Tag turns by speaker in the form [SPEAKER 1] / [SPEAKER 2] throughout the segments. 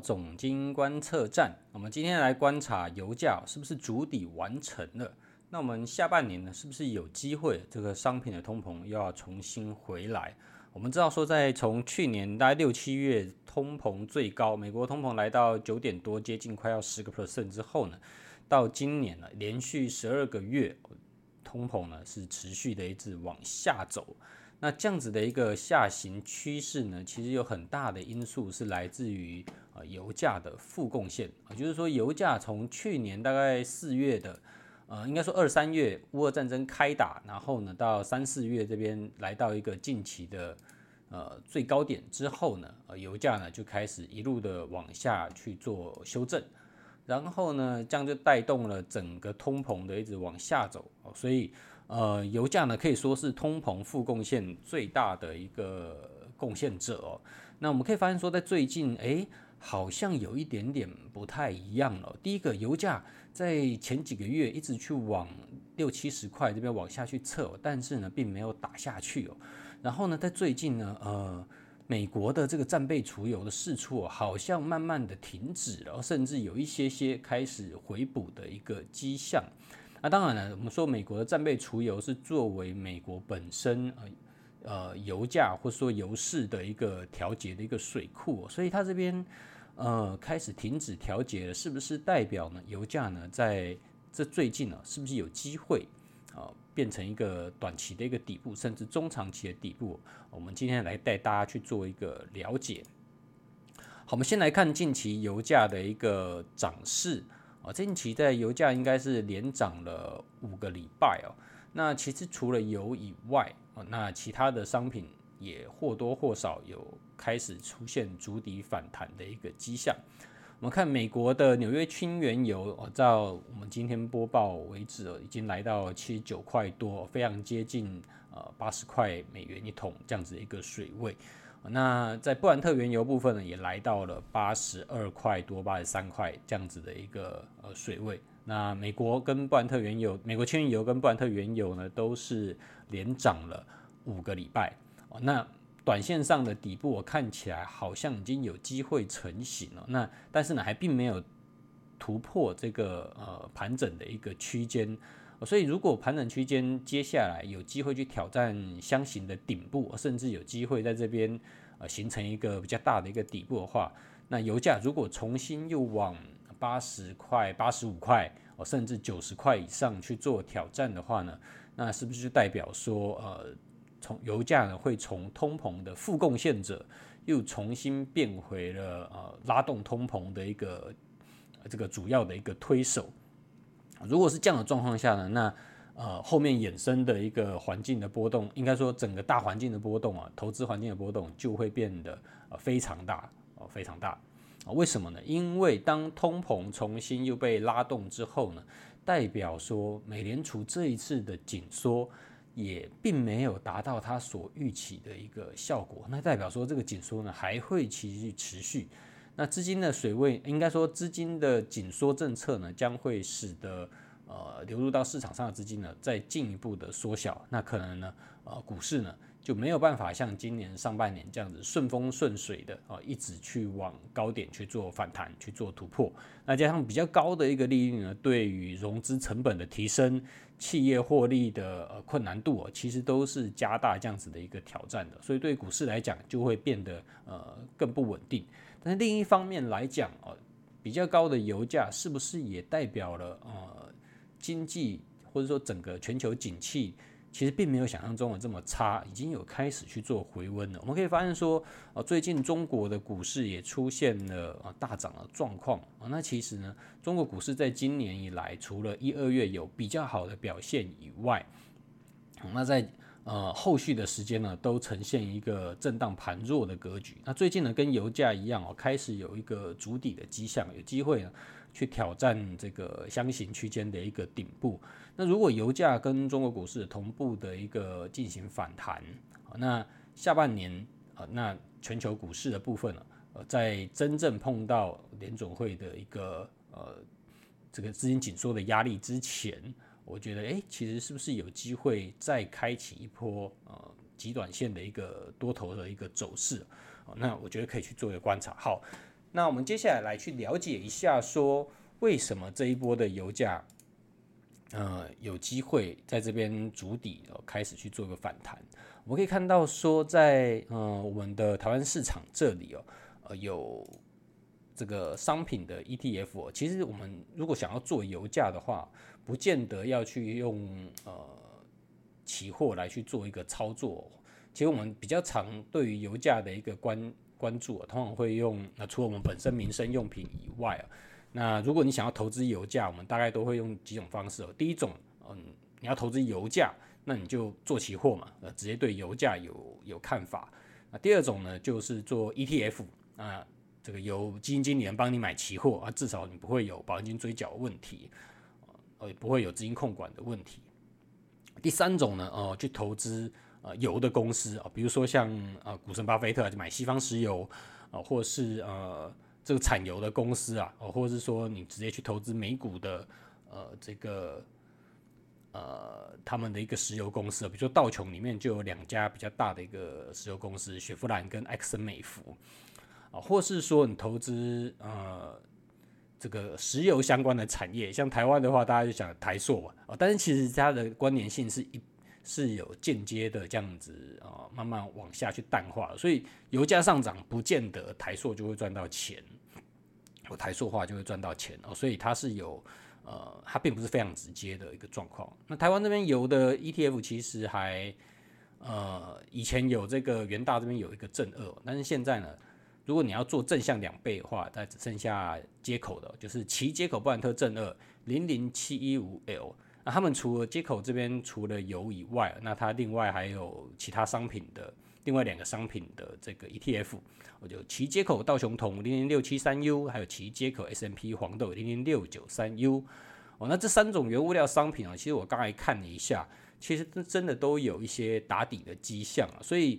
[SPEAKER 1] 总经观测站。我们今天来观察油价是不是筑底完成了？那我们下半年呢，是不是有机会这个商品的通膨又要重新回来？我们知道说，在从去年大概六七月通膨最高，美国通膨来到九点多，接近快要十个 percent 之后呢，到今年呢，连续十二个月通膨呢是持续的一直往下走。那这样子的一个下行趋势呢，其实有很大的因素是来自于呃油价的负贡献，也就是说油价从去年大概四月的，呃应该说二三月乌俄战争开打，然后呢到三四月这边来到一个近期的呃最高点之后呢，呃油价呢就开始一路的往下去做修正，然后呢这样就带动了整个通膨的一直往下走，所以。呃，油价呢可以说是通膨负贡献最大的一个贡献者哦。那我们可以发现说，在最近，哎，好像有一点点不太一样了。第一个，油价在前几个月一直去往六七十块这边往下去测，但是呢，并没有打下去哦。然后呢，在最近呢，呃，美国的这个战备储油的释出，好像慢慢的停止了，甚至有一些些开始回补的一个迹象。那当然了，我们说美国的战备储油是作为美国本身呃呃油价或者说油市的一个调节的一个水库，所以它这边呃开始停止调节了，是不是代表呢油价呢在这最近呢是不是有机会啊变成一个短期的一个底部，甚至中长期的底部？我们今天来带大家去做一个了解。好，我们先来看近期油价的一个涨势。啊，近期在油价应该是连涨了五个礼拜哦。那其实除了油以外，那其他的商品也或多或少有开始出现筑底反弹的一个迹象。我们看美国的纽约轻原油，到我们今天播报为止哦，已经来到七十九块多，非常接近呃八十块美元一桶这样子的一个水位。那在布兰特原油部分呢，也来到了八十二块多、八十三块这样子的一个呃水位。那美国跟布兰特原油，美国轻油跟布兰特原油呢，都是连涨了五个礼拜。哦那短线上的底部，我看起来好像已经有机会成型了。那但是呢，还并没有突破这个呃盘整的一个区间。所以，如果盘整区间接下来有机会去挑战箱型的顶部，甚至有机会在这边呃形成一个比较大的一个底部的话，那油价如果重新又往八十块、八十五块，哦，甚至九十块以上去做挑战的话呢，那是不是就代表说，呃，从油价呢会从通膨的负贡献者，又重新变回了呃拉动通膨的一个这个主要的一个推手？如果是这样的状况下呢，那呃后面衍生的一个环境的波动，应该说整个大环境的波动啊，投资环境的波动就会变得呃非常大哦，非常大啊。为什么呢？因为当通膨重新又被拉动之后呢，代表说美联储这一次的紧缩也并没有达到它所预期的一个效果，那代表说这个紧缩呢还会继续持续。那资金的水位，应该说资金的紧缩政策呢，将会使得呃流入到市场上的资金呢，再进一步的缩小。那可能呢，呃股市呢就没有办法像今年上半年这样子顺风顺水的啊，一直去往高点去做反弹，去做突破。那加上比较高的一个利率呢，对于融资成本的提升、企业获利的呃困难度，其实都是加大这样子的一个挑战的。所以对股市来讲，就会变得呃更不稳定。但是另一方面来讲，哦，比较高的油价是不是也代表了呃经济或者说整个全球景气其实并没有想象中的这么差，已经有开始去做回温了。我们可以发现说，呃，最近中国的股市也出现了呃大涨的状况啊。那其实呢，中国股市在今年以来，除了一二月有比较好的表现以外，那在呃，后续的时间呢，都呈现一个震荡盘弱的格局。那最近呢，跟油价一样哦，开始有一个筑底的迹象，有机会呢去挑战这个箱型区间的一个顶部。那如果油价跟中国股市同步的一个进行反弹，那下半年啊，那全球股市的部分呢，呃，在真正碰到联总会的一个呃这个资金紧缩的压力之前。我觉得，哎，其实是不是有机会再开启一波呃极短线的一个多头的一个走势？那我觉得可以去做一个观察。好，那我们接下来来去了解一下，说为什么这一波的油价，呃，有机会在这边筑底，呃，开始去做一个反弹。我们可以看到说在，在呃我们的台湾市场这里哦，呃有这个商品的 ETF。其实我们如果想要做油价的话，不见得要去用呃期货来去做一个操作。其实我们比较常对于油价的一个关关注，通常会用那除了我们本身民生用品以外啊，那如果你想要投资油价，我们大概都会用几种方式哦。第一种，嗯，你要投资油价，那你就做期货嘛，呃，直接对油价有有看法。那第二种呢，就是做 ETF 啊，这个由基金经理人帮你买期货啊，至少你不会有保证金追缴问题，呃，也不会有资金控管的问题。第三种呢，呃，去投资。呃，油的公司啊，比如说像呃，股神巴菲特买西方石油啊，或是呃这个产油的公司啊，或者是说你直接去投资美股的呃这个呃他们的一个石油公司，比如说道琼里面就有两家比较大的一个石油公司，雪佛兰跟埃克森美孚啊，或是说你投资呃这个石油相关的产业，像台湾的话，大家就想台塑嘛，啊，但是其实它的关联性是一。是有间接的这样子啊，慢慢往下去淡化，所以油价上涨不见得台塑就会赚到钱，我台塑化就会赚到钱哦，所以它是有呃，它并不是非常直接的一个状况。那台湾这边油的 ETF 其实还呃，以前有这个元大这边有一个正二，但是现在呢，如果你要做正向两倍的话，它只剩下接口的，就是奇接口布兰特正二零零七一五 L。那他们除了接口这边除了油以外，那它另外还有其他商品的另外两个商品的这个 ETF，我就奇接口道琼铜零零六七三 U，还有奇接口 S M P 黄豆零零六九三 U。哦，那这三种原物料商品啊，其实我刚才看了一下，其实真的都有一些打底的迹象啊，所以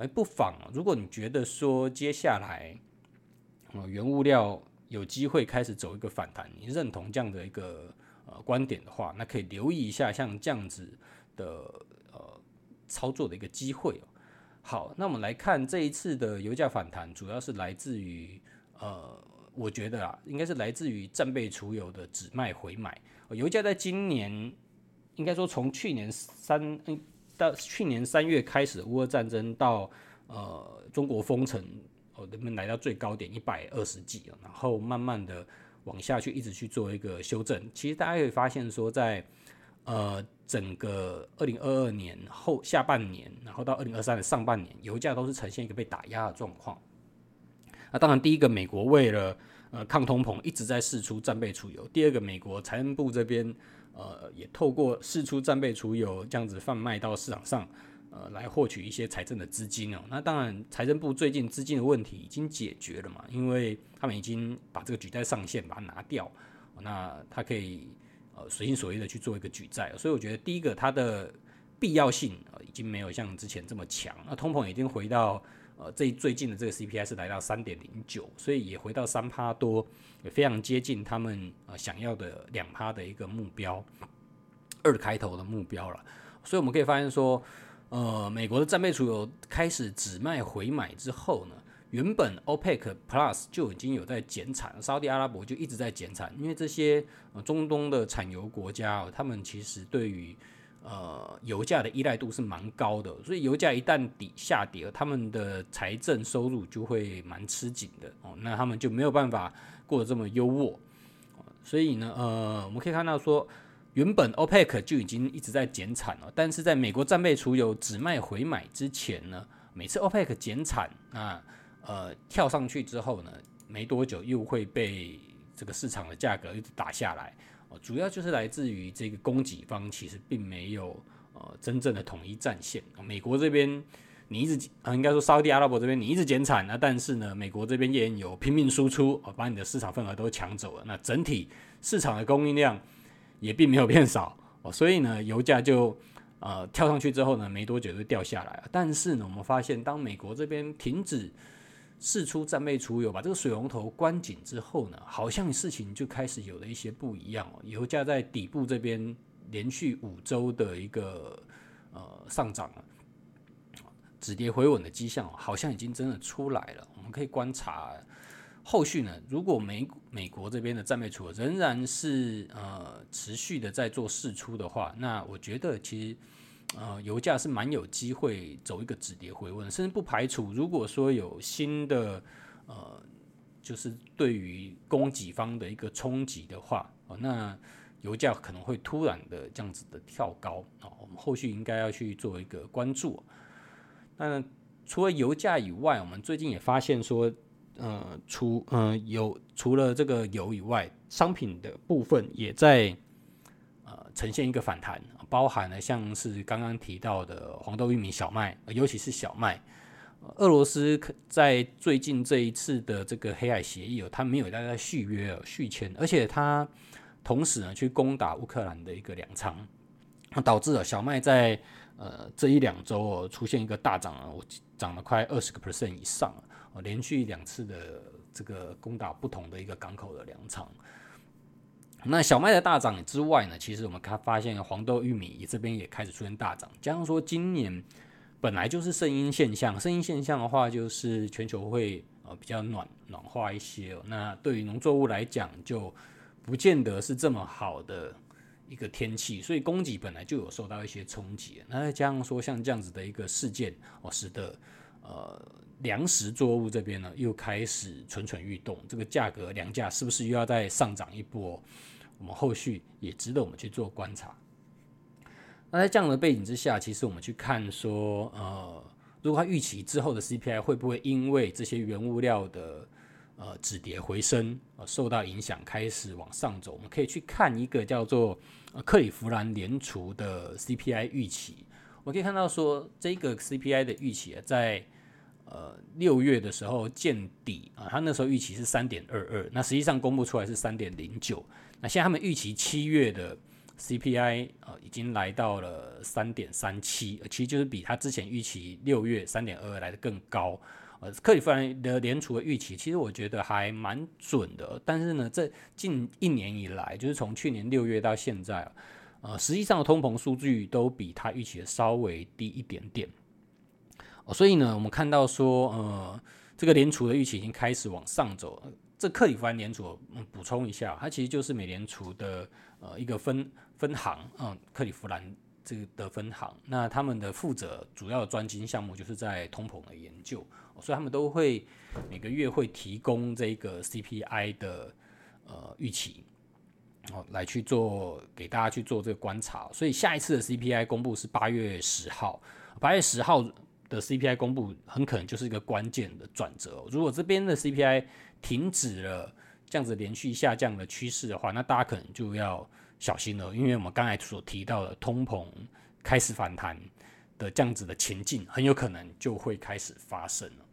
[SPEAKER 1] 哎，不妨如果你觉得说接下来呃原物料有机会开始走一个反弹，你认同这样的一个。呃，观点的话，那可以留意一下像这样子的呃操作的一个机会。好，那我们来看这一次的油价反弹，主要是来自于呃，我觉得啊，应该是来自于战备储油的止卖回买。油价在今年应该说从去年三到去年三月开始乌俄战争到呃中国封城哦，人们来到最高点一百二十几，然后慢慢的。往下去一直去做一个修正，其实大家可以发现说在，呃整个二零二二年后下半年，然后到二零二三的上半年，油价都是呈现一个被打压的状况。那当然，第一个美国为了呃抗通膨，一直在释出战备储油；第二个，美国财政部这边呃也透过四出战备储油这样子贩卖到市场上。呃，来获取一些财政的资金哦。那当然，财政部最近资金的问题已经解决了嘛，因为他们已经把这个举债上限把它拿掉，那它可以呃随心所欲的去做一个举债。所以我觉得第一个它的必要性呃已经没有像之前这么强。那通膨已经回到呃这最近的这个 CPI 是来到三点零九，所以也回到三趴多，也非常接近他们呃想要的两趴的一个目标，二开头的目标了。所以我们可以发现说。呃，美国的战备储油开始只卖回买之后呢，原本 OPEC Plus 就已经有在减产，沙特阿拉伯就一直在减产，因为这些呃中东的产油国家哦，他们其实对于呃油价的依赖度是蛮高的，所以油价一旦底下跌，他们的财政收入就会蛮吃紧的哦，那他们就没有办法过得这么优渥，所以呢，呃，我们可以看到说。原本 OPEC 就已经一直在减产了，但是在美国战备储油只卖回买之前呢，每次 OPEC 减产，那呃跳上去之后呢，没多久又会被这个市场的价格一直打下来，主要就是来自于这个供给方其实并没有呃真正的统一战线。美国这边你一直啊，应该说沙特阿拉伯这边你一直减产，那但是呢，美国这边页岩油拼命输出，把你的市场份额都抢走了，那整体市场的供应量。也并没有变少哦，所以呢，油价就呃跳上去之后呢，没多久就掉下来了。但是呢，我们发现当美国这边停止释出战备储油，把这个水龙头关紧之后呢，好像事情就开始有了一些不一样哦。油价在底部这边连续五周的一个呃上涨，止跌回稳的迹象好像已经真的出来了。我们可以观察。后续呢，如果美美国这边的战备储仍然是呃持续的在做释出的话，那我觉得其实呃油价是蛮有机会走一个止跌回温，甚至不排除如果说有新的呃就是对于供给方的一个冲击的话，哦，那油价可能会突然的这样子的跳高啊，我们后续应该要去做一个关注。那除了油价以外，我们最近也发现说。呃，除呃有除了这个油以外，商品的部分也在呃呈现一个反弹，包含了像是刚刚提到的黄豆、玉米、小麦，尤其是小麦。俄罗斯在最近这一次的这个黑海协议哦，它没有在在续约哦，续签，而且它同时呢去攻打乌克兰的一个粮仓，导致了小麦在呃这一两周哦出现一个大涨啊，我涨了快二十个 percent 以上。连续两次的这个攻打不同的一个港口的粮仓。那小麦的大涨之外呢，其实我们看发现黄豆、玉米这边也开始出现大涨。加上说今年本来就是圣婴现象，圣婴现象的话就是全球会呃比较暖暖化一些。那对于农作物来讲，就不见得是这么好的一个天气，所以供给本来就有受到一些冲击。那再加上说像这样子的一个事件，哦，使得呃。粮食作物这边呢，又开始蠢蠢欲动，这个价格粮价是不是又要再上涨一波？我们后续也值得我们去做观察。那在这样的背景之下，其实我们去看说，呃，如果它预期之后的 CPI 会不会因为这些原物料的呃止跌回升，呃受到影响开始往上走？我们可以去看一个叫做克里夫兰联储的 CPI 预期。我们可以看到说，这个 CPI 的预期啊在呃，六月的时候见底啊，他那时候预期是三点二二，那实际上公布出来是三点零九。那现在他们预期七月的 CPI 呃已经来到了三点三七，其实就是比他之前预期六月三点二二来的更高。呃，克里夫兰的联储的预期其实我觉得还蛮准的，但是呢，这近一年以来，就是从去年六月到现在，呃，实际上的通膨数据都比他预期的稍微低一点点。所以呢，我们看到说，呃，这个联储的预期已经开始往上走。这克里夫兰联储，嗯，补充一下，它其实就是美联储的呃一个分分行，嗯，克里夫兰这个的分行。那他们的负责主要的专精项目就是在通膨的研究，所以他们都会每个月会提供这个 CPI 的呃预期，哦，来去做给大家去做这个观察。所以下一次的 CPI 公布是八月十号，八月十号。的 CPI 公布很可能就是一个关键的转折。如果这边的 CPI 停止了这样子连续下降的趋势的话，那大家可能就要小心了，因为我们刚才所提到的通膨开始反弹的这样子的情境，很有可能就会开始发生了。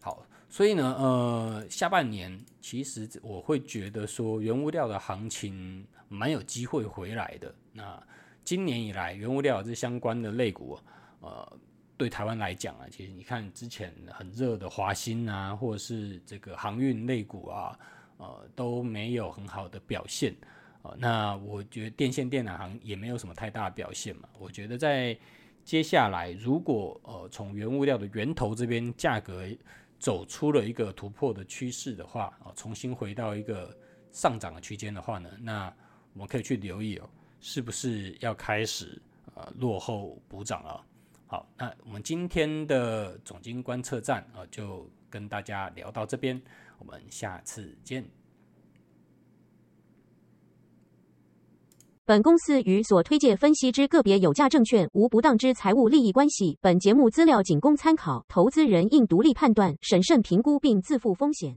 [SPEAKER 1] 好，所以呢，呃，下半年其实我会觉得说，原物料的行情蛮有机会回来的。那今年以来，原物料这相关的类股。呃，对台湾来讲啊，其实你看之前很热的华兴啊，或者是这个航运类股啊，呃，都没有很好的表现。呃，那我觉得电线电缆行也没有什么太大的表现嘛。我觉得在接下来，如果呃从原物料的源头这边价格走出了一个突破的趋势的话，呃，重新回到一个上涨的区间的话呢，那我们可以去留意哦，是不是要开始呃落后补涨了？好，那我们今天的总经观测站啊，就跟大家聊到这边，我们下次见。
[SPEAKER 2] 本公司与所推介分析之个别有价证券无不当之财务利益关系，本节目资料仅供参考，投资人应独立判断、审慎评估并自负风险。